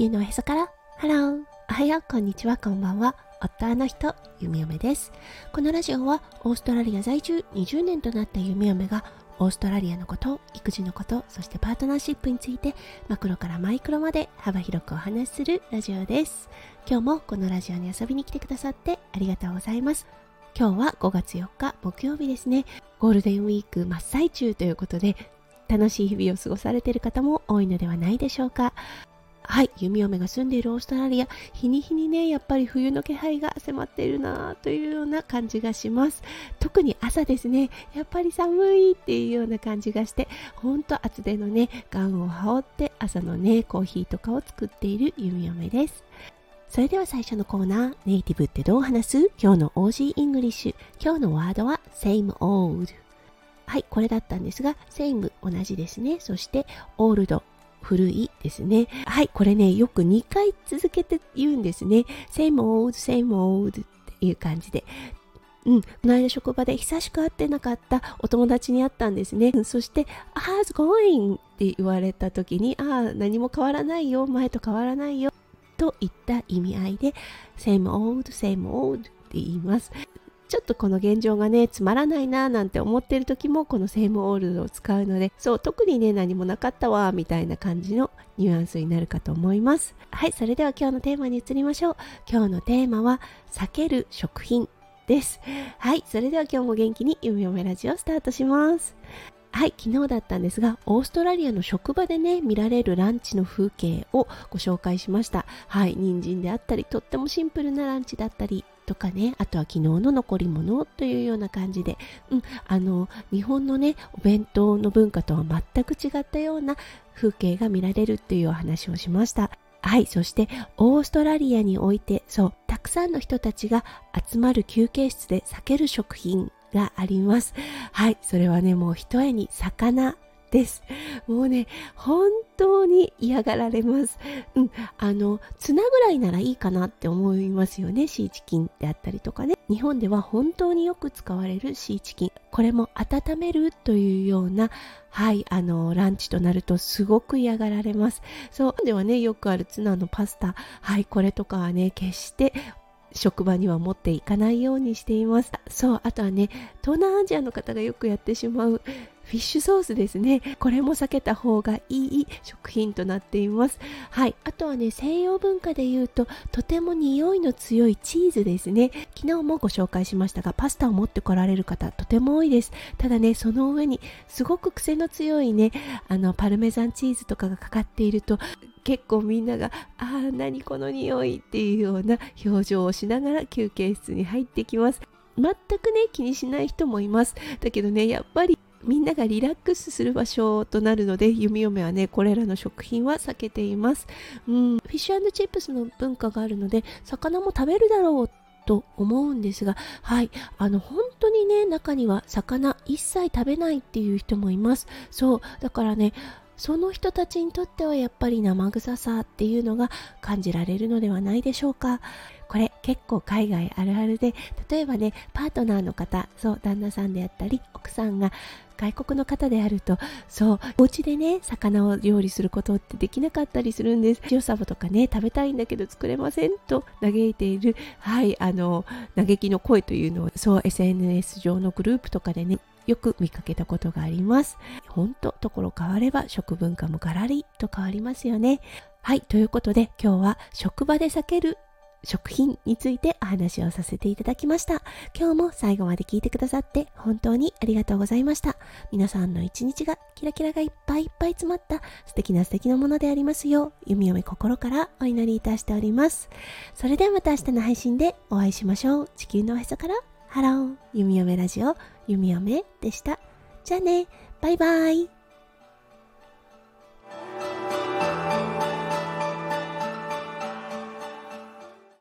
球のおへそから。ハローおはよう。こんにちは。こんばんは。ホストの弓嫁です。このラジオはオーストラリア在住20年となった弓嫁がオーストラリアのこと育児のことそしてパートナーシップについてマクロからマイクロまで幅広くお話しするラジオです。今日もこのラジオに遊びに来てくださってありがとうございます。今日は5月4日木曜日ですね。ゴールデンウィーク真っ最中ということで楽しい日々を過ごされている方も多いのではないでしょうか。はい、弓嫁が住んでいるオーストラリア、日に日にね、やっぱり冬の気配が迫っているなというような感じがします。特に朝ですね、やっぱり寒いっていうような感じがして、ほんと厚手のね、ガウンを羽織って朝のね、コーヒーとかを作っている弓嫁です。それでは最初のコーナー、ネイティブってどう話す？今日の Aussie English。今日のワードは same old。はい、これだったんですが、same 同じですね。そして old 古いですね。はい、これね、よく2回続けて言うんですね。same old, same old っていう感じで。うん、この間職場で久しく会ってなかったお友達に会ったんですね。そして、how's going? って言われた時に、ああ、何も変わらないよ、前と変わらないよ、といった意味合いで、same old, same old って言います。ちょっとこの現状がねつまらないななんて思ってる時もこのセームオールドを使うのでそう特にね何もなかったわみたいな感じのニュアンスになるかと思います。はいそれでは今日のテーマに移りましょう。今日のテーマは避ける食品です。はいそれでは今日も元気に読み読めラジオスタートします。はい、昨日だったんですが、オーストラリアの職場でね、見られるランチの風景をご紹介しました。はい、人参であったり、とってもシンプルなランチだったり、とかね、あとは昨日の残り物というような感じで、うん、あの、日本のね、お弁当の文化とは全く違ったような風景が見られるっていうお話をしました。はい、そしてオーストラリアにおいて、そう、たくさんの人たちが集まる休憩室で避ける食品があります。はい、それはね、もう一重に魚です。もうね、本当に嫌がられます。うん、あの、ツナぐらいならいいかなって思いますよね。シーチキンであったりとかね。日本では本当によく使われるシーチキン。これも温めるというような、はい、あの、ランチとなるとすごく嫌がられます。そう、ではね、よくあるツナのパスタ。はい、これとかはね、決して職場には持っていかないようにしています。そう、あとはね、東南アジアの方がよくやってしまうフィッシュソースですね。これも避けた方がいい食品となっています。はい。あとはね、西洋文化で言うと、とても匂いの強いチーズですね。昨日もご紹介しましたが、パスタを持ってこられる方、とても多いです。ただね、その上に、すごく癖の強いね、あの、パルメザンチーズとかがかかっていると、結構みんなが「ああ何この匂い」っていうような表情をしながら休憩室に入ってきます。全くね気にしない人もいます。だけどねやっぱりみんながリラックスする場所となるので弓嫁はねこれらの食品は避けています、うん、フィッシュチップスの文化があるので魚も食べるだろうと思うんですがはい。あの本当にね中には魚一切食べないっていう人もいます。そう。だからねその人たちにとってはやっぱり生臭さっていうのが感じられるのではないでしょうか。これ結構海外あるあるで例えばねパートナーの方そう旦那さんであったり奥さんが外国の方であるとそうお家でね魚を料理することってできなかったりするんです。塩サバとかね食べたいんだけど作れませんと嘆いているはいあの嘆きの声というのをそう SNS 上のグループとかでねよく見かけたことがあります。本当ところ変われば食文化もガラリと変わりますよね。はい、ということで今日は職場で避ける食品についてお話をさせていただきました。今日も最後まで聞いてくださって本当にありがとうございました。皆さんの一日がキラキラがいっぱいいっぱい詰まった素敵な素敵なものでありますよう、弓嫁心からお祈りいたしております。それではまた明日の配信でお会いしましょう。地球のおへそからハロー、弓嫁ラジオ、弓嫁でした。じゃあね、バイバイ。